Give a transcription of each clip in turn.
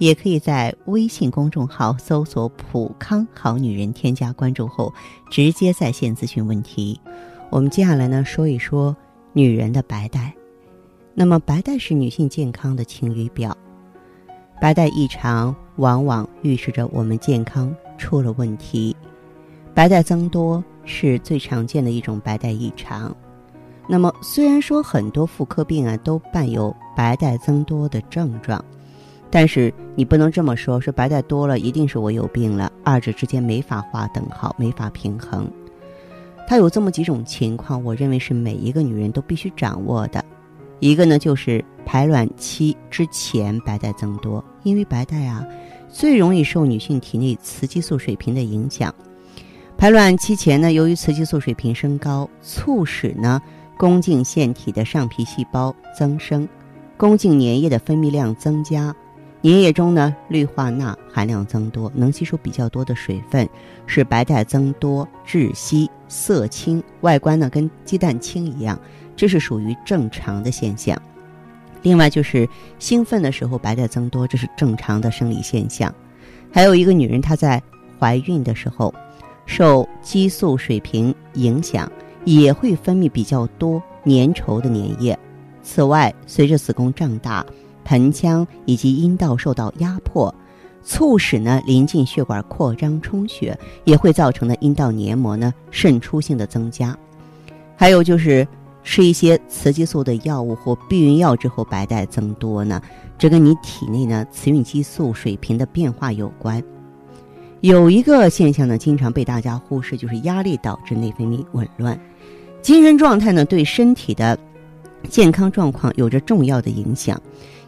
也可以在微信公众号搜索“普康好女人”，添加关注后直接在线咨询问题。我们接下来呢说一说女人的白带。那么，白带是女性健康的晴雨表，白带异常往往预示着我们健康出了问题。白带增多是最常见的一种白带异常。那么，虽然说很多妇科病啊都伴有白带增多的症状。但是你不能这么说，说白带多了一定是我有病了，二者之间没法划等号，没法平衡。它有这么几种情况，我认为是每一个女人都必须掌握的。一个呢，就是排卵期之前白带增多，因为白带啊最容易受女性体内雌激素水平的影响。排卵期前呢，由于雌激素水平升高，促使呢宫颈腺体的上皮细胞增生，宫颈粘液的分泌量增加。粘液中呢，氯化钠含量增多，能吸收比较多的水分，使白带增多、窒息、色青，外观呢跟鸡蛋清一样，这是属于正常的现象。另外就是兴奋的时候白带增多，这是正常的生理现象。还有一个女人她在怀孕的时候，受激素水平影响，也会分泌比较多粘稠的粘液。此外，随着子宫胀大。盆腔以及阴道受到压迫，促使呢临近血管扩张充血，也会造成呢阴道黏膜呢渗出性的增加。还有就是吃一些雌激素的药物或避孕药之后白带增多呢，这跟你体内呢雌孕激素水平的变化有关。有一个现象呢经常被大家忽视，就是压力导致内分泌紊乱。精神状态呢对身体的健康状况有着重要的影响。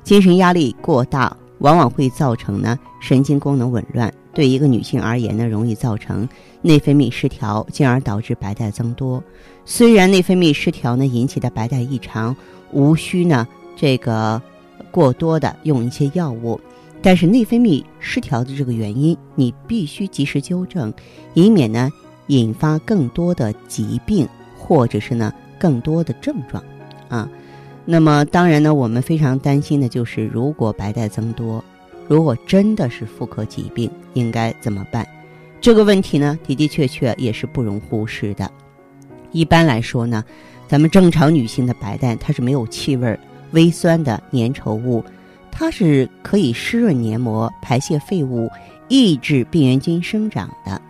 精神压力过大，往往会造成呢神经功能紊乱。对一个女性而言呢，容易造成内分泌失调，进而导致白带增多。虽然内分泌失调呢引起的白带异常无需呢这个过多的用一些药物，但是内分泌失调的这个原因，你必须及时纠正，以免呢引发更多的疾病或者是呢更多的症状，啊。那么当然呢，我们非常担心的就是，如果白带增多，如果真的是妇科疾病，应该怎么办？这个问题呢，的的确确也是不容忽视的。一般来说呢，咱们正常女性的白带它是没有气味、微酸的粘稠物，它是可以湿润黏膜、排泄废物、抑制病原菌生长的。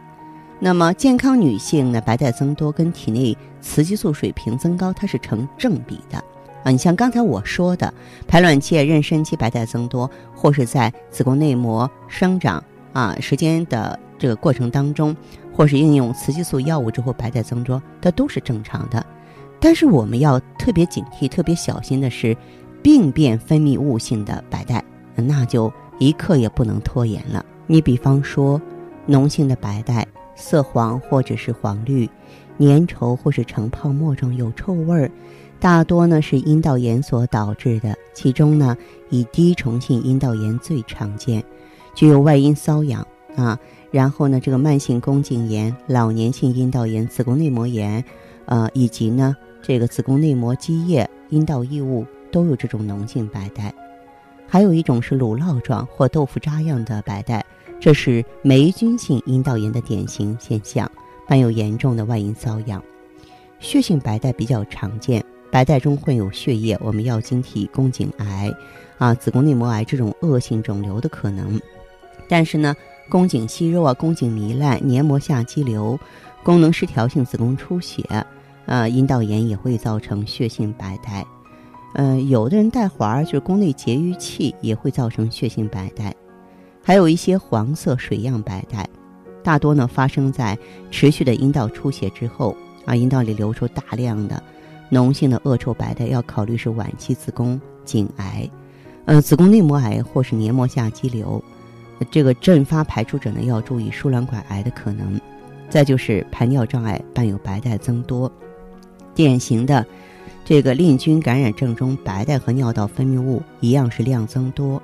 那么健康女性呢，白带增多跟体内雌激素水平增高，它是成正比的。啊，你像刚才我说的，排卵期、妊娠期白带增多，或是在子宫内膜生长啊时间的这个过程当中，或是应用雌激素药物之后白带增多，它都是正常的。但是我们要特别警惕、特别小心的是，病变分泌物性的白带，那就一刻也不能拖延了。你比方说，脓性的白带，色黄或者是黄绿，粘稠或是呈泡沫状，有臭味儿。大多呢是阴道炎所导致的，其中呢以滴虫性阴道炎最常见，具有外阴瘙痒啊，然后呢这个慢性宫颈炎、老年性阴道炎、子宫内膜炎，呃以及呢这个子宫内膜积液、阴道异物都有这种脓性白带，还有一种是乳酪状或豆腐渣样的白带，这是霉菌性阴道炎的典型现象，伴有严重的外阴瘙痒，血性白带比较常见。白带中混有血液，我们要晶体宫颈癌，啊，子宫内膜癌这种恶性肿瘤的可能。但是呢，宫颈息肉啊，宫颈糜烂、黏膜下肌瘤、功能失调性子宫出血，呃，阴道炎也会造成血性白带。嗯，有的人带环就是宫内节育器也会造成血性白带。还有一些黄色水样白带，大多呢发生在持续的阴道出血之后，啊，阴道里流出大量的。脓性的恶臭白带要考虑是晚期子宫颈癌，呃，子宫内膜癌或是黏膜下肌瘤。这个阵发排出者呢，要注意输卵管癌的可能。再就是排尿障碍伴有白带增多，典型的这个淋菌感染症中，白带和尿道分泌物一样是量增多，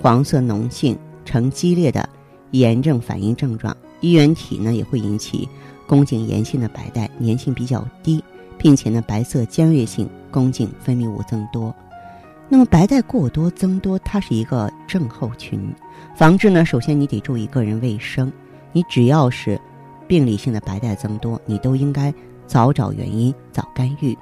黄色脓性，呈激烈的炎症反应症状。衣原体呢也会引起宫颈炎性的白带，粘性比较低，并且呢白色尖锐性宫颈分泌物增多。那么白带过多增多，它是一个症候群，防治呢，首先你得注意个人卫生，你只要是。病理性的白带增多，你都应该早找原因、早干预。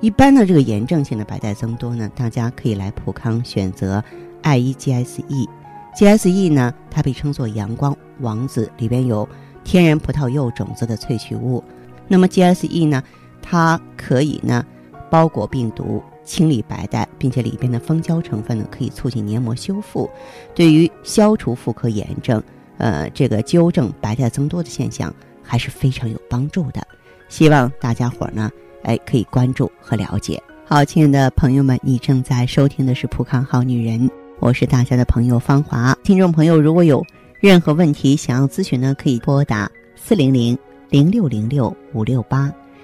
一般的这个炎症性的白带增多呢，大家可以来普康选择艾依 GSE。GSE 呢，它被称作阳光王子，里边有天然葡萄柚种子的萃取物。那么 GSE 呢，它可以呢包裹病毒、清理白带，并且里边的蜂胶成分呢可以促进黏膜修复，对于消除妇科炎症。呃，这个纠正白带增多的现象还是非常有帮助的，希望大家伙呢，哎，可以关注和了解。好，亲爱的朋友们，你正在收听的是《浦康好女人》，我是大家的朋友芳华。听众朋友，如果有任何问题想要咨询呢，可以拨打四零零零六零六五六八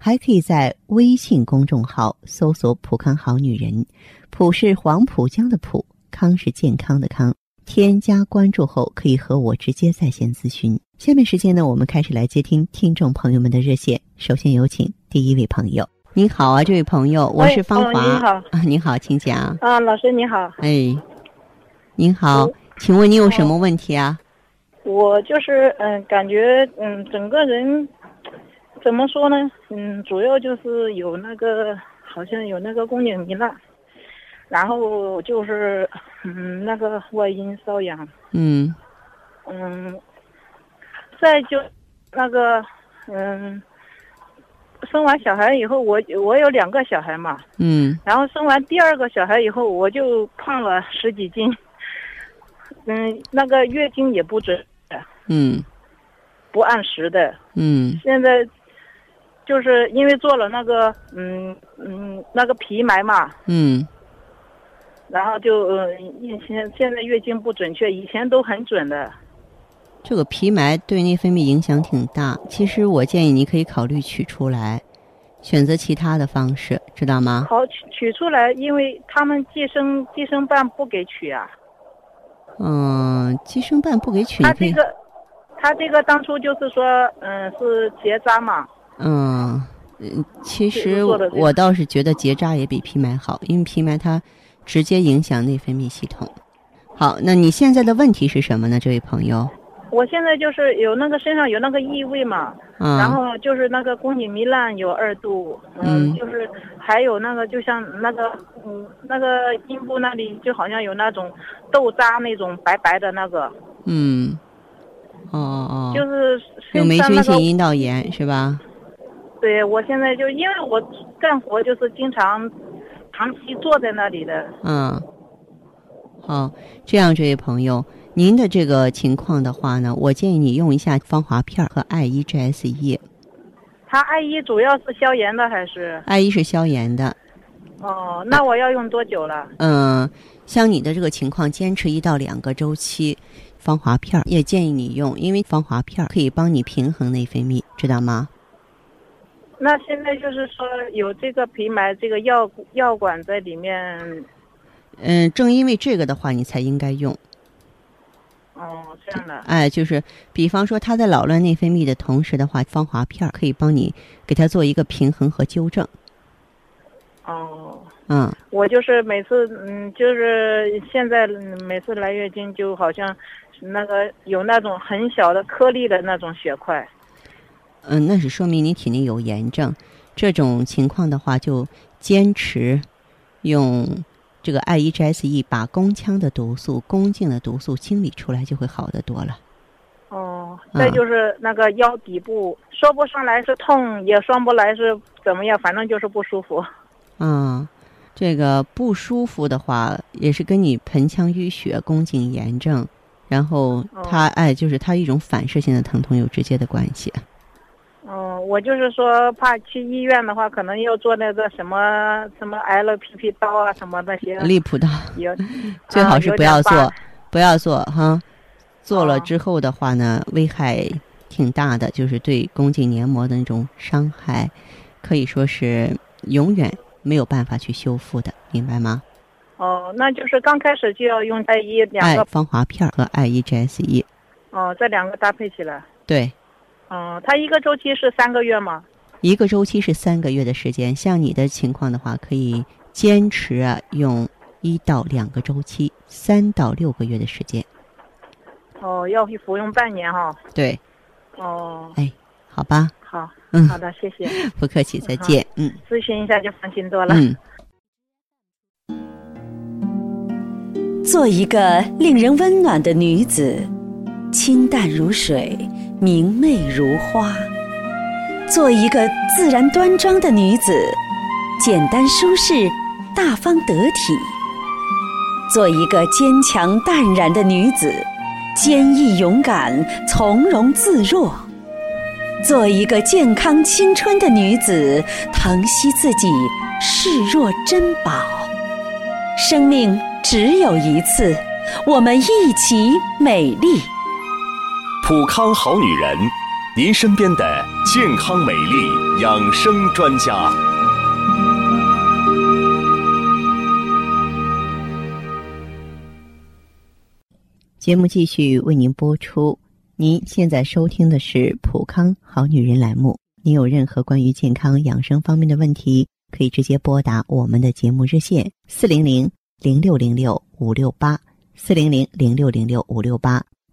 还可以在微信公众号搜索“浦康好女人”，浦是黄浦江的浦，康是健康的康。添加关注后，可以和我直接在线咨询。下面时间呢，我们开始来接听听众朋友们的热线。首先有请第一位朋友。您好啊，这位朋友，我是芳华。你好啊，您 好，请讲。啊，老师你好。哎，您好，请问你有什么问题啊？我就是嗯，感觉嗯，整个人。怎么说呢？嗯，主要就是有那个，好像有那个宫颈糜烂，然后就是嗯那个外阴瘙痒。嗯。嗯。再就那个嗯，生完小孩以后，我我有两个小孩嘛。嗯。然后生完第二个小孩以后，我就胖了十几斤。嗯，那个月经也不准。嗯。不按时的。嗯。现在。就是因为做了那个，嗯嗯，那个皮埋嘛，嗯，然后就以前现在月经不准确，以前都很准的。这个皮埋对内分泌影响挺大，其实我建议你可以考虑取出来，选择其他的方式，知道吗？好取取出来，因为他们计生计生办不给取啊。嗯，计生办不给取。他这个，他这个当初就是说，嗯，是结扎嘛。嗯，嗯，其实我倒是觉得结扎也比皮埋好，因为皮埋它直接影响内分泌系统。好，那你现在的问题是什么呢，这位朋友？我现在就是有那个身上有那个异味嘛，然后就是那个宫颈糜烂有二度，嗯，就是还有那个就像那个嗯那个阴部那里就好像有那种豆渣那种白白的那个，嗯，哦哦，就是有霉菌性阴道炎是吧？对，我现在就因为我干活就是经常长期坐在那里的。嗯，好，这样这位朋友，您的这个情况的话呢，我建议你用一下芳华片和艾依 GSE。它艾依主要是消炎的还是？艾依是消炎的。哦，那我要用多久了？嗯，像你的这个情况，坚持一到两个周期。芳华片也建议你用，因为芳华片可以帮你平衡内分泌，知道吗？那现在就是说有这个皮埋这个药药管在里面。嗯，正因为这个的话，你才应该用。哦，这样的。哎，就是比方说他在扰乱内分泌的同时的话，芳华片可以帮你给他做一个平衡和纠正。哦。嗯。我就是每次，嗯，就是现在每次来月经就好像。那个有那种很小的颗粒的那种血块，嗯，那是说明你体内有炎症。这种情况的话，就坚持用这个 I E G S E 把宫腔的毒素、宫颈的毒素清理出来，就会好得多了。哦，再就是那个腰底部，说不上来是痛，也说不来是怎么样，反正就是不舒服。嗯，这个不舒服的话，也是跟你盆腔淤血、宫颈炎症。然后它哎，就是它一种反射性的疼痛有直接的关系。哦，我就是说怕去医院的话，可能要做那个什么什么 LPP 刀啊，什么那些。利普刀。有。最好是不要做，不要做哈。做了之后的话呢，危害挺大的，就是对宫颈黏膜的那种伤害，可以说是永远没有办法去修复的，明白吗？哦，那就是刚开始就要用艾依两个芳华片和艾依 GSE。哦，这两个搭配起来。对。嗯，它一个周期是三个月吗？一个周期是三个月的时间。像你的情况的话，可以坚持啊用一到两个周期，三到六个月的时间。哦，要服用半年哈。对。哦。哎，好吧。好。嗯。好的，谢谢。不客气，再见。嗯。咨询一下就放心多了。嗯。做一个令人温暖的女子，清淡如水，明媚如花；做一个自然端庄的女子，简单舒适，大方得体；做一个坚强淡然的女子，坚毅勇敢，从容自若；做一个健康青春的女子，疼惜自己，视若珍宝。生命。只有一次，我们一起美丽。普康好女人，您身边的健康美丽养生专家。节目继续为您播出。您现在收听的是普康好女人栏目。您有任何关于健康养生方面的问题，可以直接拨打我们的节目热线四零零。零六零六五六八四零零零六零六五六八，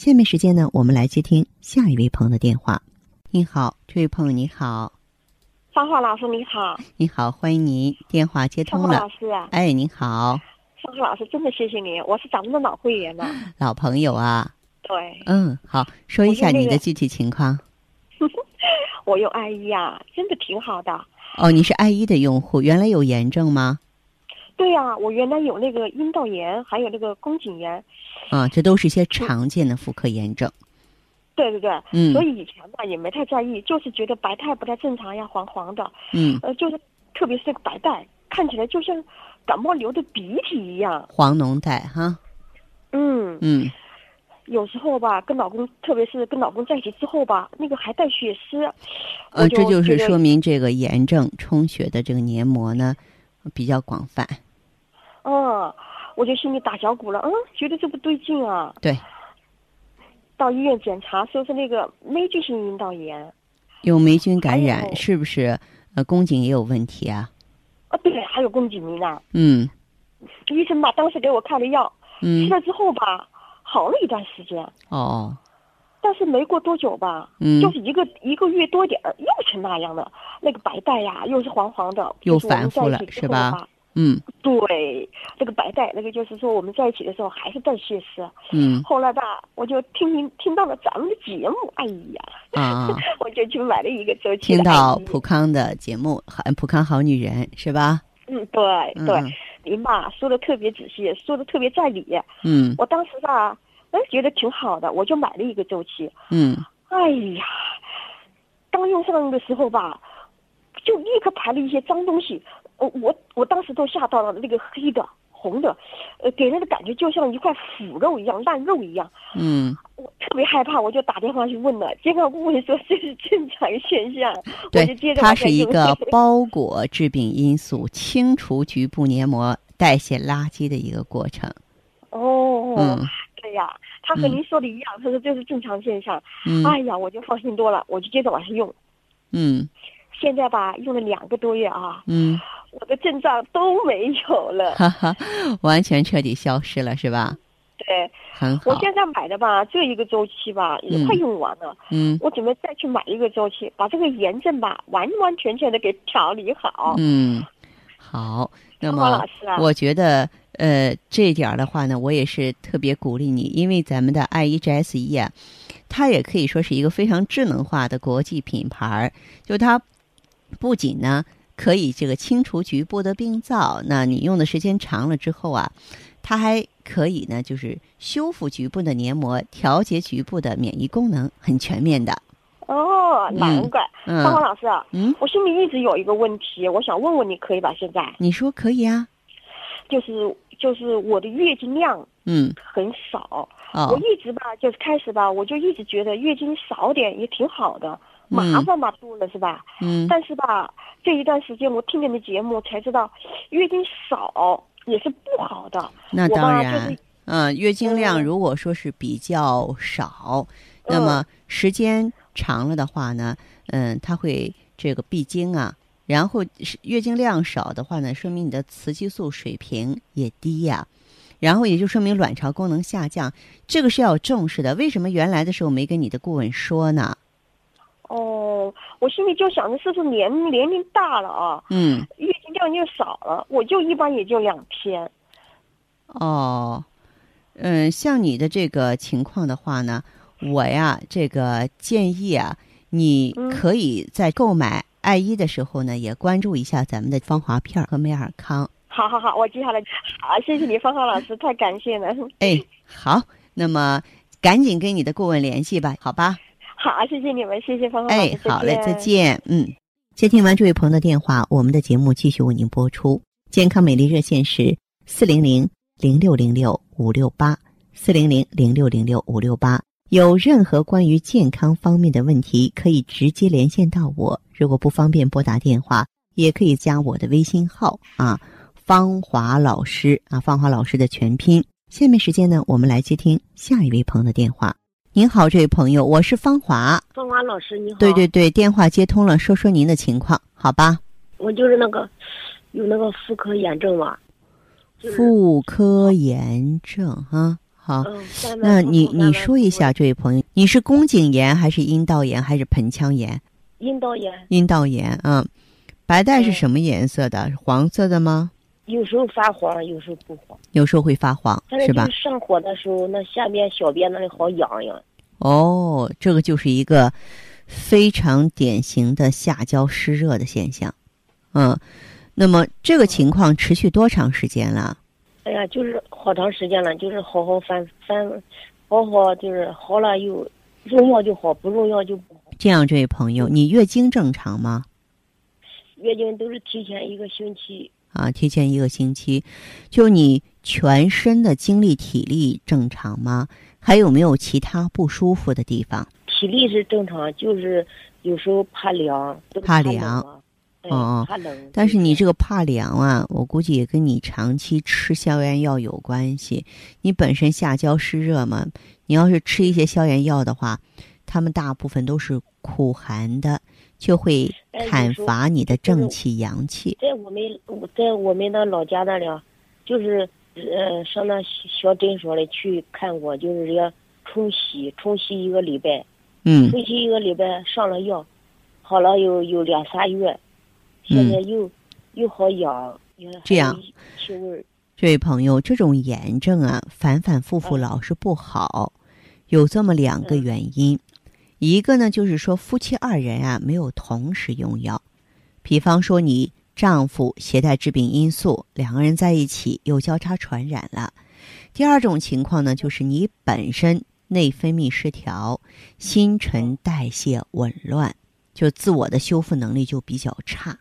下面时间呢，我们来接听下一位朋友的电话。你好，这位朋友你好，芳华老师你好，你好，欢迎您，电话接通了。老师啊，哎，你好，芳华老师，真的谢谢你，我是咱们的老会员了，老朋友啊。对，嗯，好，说一下你的具体情况。我用艾依啊，真的挺好的。哦，你是艾依的用户，原来有炎症吗？对呀，我原来有那个阴道炎，还有那个宫颈炎，啊，这都是一些常见的妇科炎症。对对对，嗯，所以以前吧也没太在意，就是觉得白带不太正常呀，黄黄的，嗯，呃，就是特别是那个白带，看起来就像感冒流的鼻涕一样，黄脓带哈。嗯。嗯，有时候吧，跟老公，特别是跟老公在一起之后吧，那个还带血丝，呃，这就是说明这个炎症充血的这个黏膜呢比较广泛。嗯，我就心里打小鼓了，嗯，觉得这不对劲啊。对。到医院检查，说是那个霉菌性阴道炎。有霉菌感染，是不是？呃，宫颈也有问题啊？啊，对，还有宫颈糜烂。嗯。医生吧，当时给我开了药，嗯，吃了之后吧，好了一段时间。哦。但是没过多久吧，嗯，就是一个一个月多点儿，又是那样的，那个白带呀，又是黄黄的，又反复了，是吧？嗯，对，那个白带，那个就是说我们在一起的时候还是带血丝。嗯，后来吧，我就听听听到了咱们的节目，哎呀，啊，我就去买了一个周期。听到普康的节目，好，普康好女人是吧？嗯，对对，您吧说的特别仔细，说的特别在理。嗯，我当时吧。哎，觉得挺好的，我就买了一个周期。嗯，哎呀，刚用上的时候吧，就立刻排了一些脏东西。我我我当时都吓到了，那个黑的、红的，呃，给人的感觉就像一块腐肉一样、烂肉一样。嗯，我特别害怕，我就打电话去问了，健康顾问说这是 正常现象。对，它是一个包裹致病因素、清除局部黏膜、代谢垃圾的一个过程。哦。嗯。对呀，他和您说的一样，他说这是正常现象。嗯，哎呀，我就放心多了，我就接着往下用。嗯，现在吧，用了两个多月啊。嗯，我的症状都没有了，哈哈，完全彻底消失了，是吧？对，很好。我现在买的吧，这一个周期吧也快用完了。嗯，我准备再去买一个周期，把这个炎症吧完完全全的给调理好。嗯，好。那么，我觉得。呃，这一点的话呢，我也是特别鼓励你，因为咱们的 I E G S E 啊，它也可以说是一个非常智能化的国际品牌就它不仅呢可以这个清除局部的病灶，那你用的时间长了之后啊，它还可以呢，就是修复局部的黏膜，调节局部的免疫功能，很全面的。哦，难怪。芳芳老师，嗯，我心里一直有一个问题，我想问问你，可以吧？现在你说可以啊，就是。就是我的月经量，嗯，很少。我一直吧，就是开始吧，我就一直觉得月经少点也挺好的，麻烦嘛多了是吧？嗯。但是吧，这一段时间我听你的节目才知道，月经少也是不好的。那当然，嗯，月经量如果说是比较少，那么时间长了的话呢，嗯，它会这个闭经啊。然后月经量少的话呢，说明你的雌激素水平也低呀，然后也就说明卵巢功能下降，这个是要重视的。为什么原来的时候没跟你的顾问说呢？哦，我心里就想着是不是年年龄大了啊？嗯，月经量就少了，我就一般也就两天。哦，嗯，像你的这个情况的话呢，我呀，这个建议啊，你可以在购买。爱依的时候呢，也关注一下咱们的芳华片和美尔康。好好好，我记下来。好，谢谢你，芳华老师，太感谢了。哎，好，那么赶紧跟你的顾问联系吧，好吧？好，谢谢你们，谢谢芳华老师。哎，好嘞，再见。嗯，接听完这位朋友的电话，我们的节目继续为您播出。健康美丽热线是四零零零六零六五六八四零零零六零六五六八。有任何关于健康方面的问题，可以直接连线到我。如果不方便拨打电话，也可以加我的微信号啊，芳华老师啊，芳华老师的全拼。下面时间呢，我们来接听下一位朋友的电话。您好，这位朋友，我是芳华。芳华老师，你好。对对对，电话接通了，说说您的情况，好吧？我就是那个有那个妇科炎症嘛。妇科炎症啊。好，那你你说一下，这位朋友，你是宫颈炎还是阴道炎还是盆腔炎？阴道炎。阴道炎，嗯，白带是什么颜色的？黄色的吗？有时候发黄，有时候不黄。有时候会发黄，是吧？上火的时候，那下边小便那里好痒痒。哦，这个就是一个非常典型的下焦湿热的现象，嗯，那么这个情况持续多长时间了？哎呀，就是好长时间了，就是好好翻翻，好好就是好了又用药就好，不用药就不好。这样，这位朋友，你月经正常吗？月经都是提前一个星期。啊，提前一个星期，就你全身的精力体力正常吗？还有没有其他不舒服的地方？体力是正常，就是有时候怕凉，怕凉。哦，但是你这个怕凉啊，我估计也跟你长期吃消炎药有关系。你本身下焦湿热嘛，你要是吃一些消炎药的话，他们大部分都是苦寒的，就会砍伐你的正气阳气。在我们在我们的老家那里，就是呃上那小诊所里去看过，就是人家冲洗，冲洗一个礼拜，嗯，冲洗一个礼拜上了药，好了有有两三月，现在又又好痒，这样气味。这位朋友，这种炎症啊，反反复复老是不好，有这么两个原因，一个呢就是说夫妻二人啊没有同时用药，比方说你。丈夫携带致病因素，两个人在一起又交叉传染了。第二种情况呢，就是你本身内分泌失调，新陈代谢紊乱，就自我的修复能力就比较差。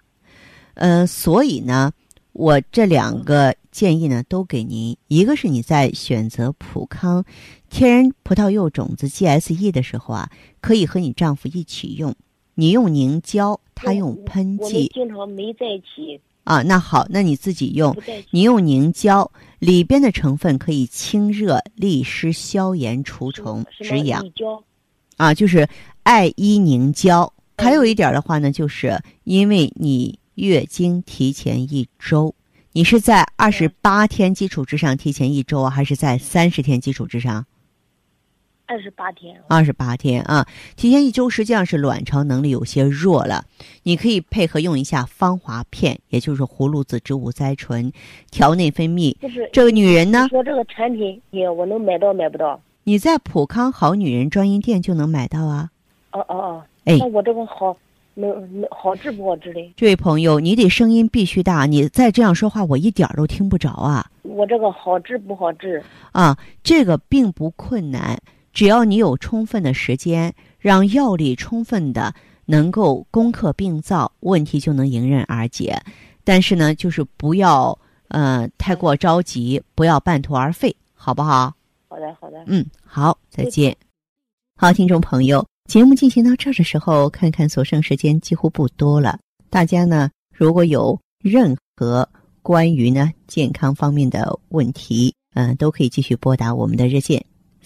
呃，所以呢，我这两个建议呢都给您。一个是你在选择普康天然葡萄柚种子 GSE 的时候啊，可以和你丈夫一起用。你用凝胶，他用喷剂。经常没在一起啊。那好，那你自己用。你用凝胶，里边的成分可以清热利湿、消炎除虫、止痒。啊，就是艾依凝胶。还有一点的话呢，就是因为你月经提前一周，你是在二十八天基础之上提前一周啊，还是在三十天基础之上？二十八天，二十八天啊！提前一周，实际上是卵巢能力有些弱了。你可以配合用一下芳华片，也就是葫芦籽植物甾醇，调内分泌。就是这个女人呢，说这个产品，也我能买到买不到？你在普康好女人专营店就能买到啊。哦哦哦，哎，那我这个好能能好治不好治嘞？这位朋友，你得声音必须大，你再这样说话，我一点儿都听不着啊。我这个好治不好治？啊，这个并不困难。只要你有充分的时间，让药力充分的能够攻克病灶，问题就能迎刃而解。但是呢，就是不要呃太过着急，不要半途而废，好不好？好的，好的。嗯，好，再见。好，听众朋友，节目进行到这儿的时候，看看所剩时间几乎不多了。大家呢，如果有任何关于呢健康方面的问题，嗯，都可以继续拨打我们的热线。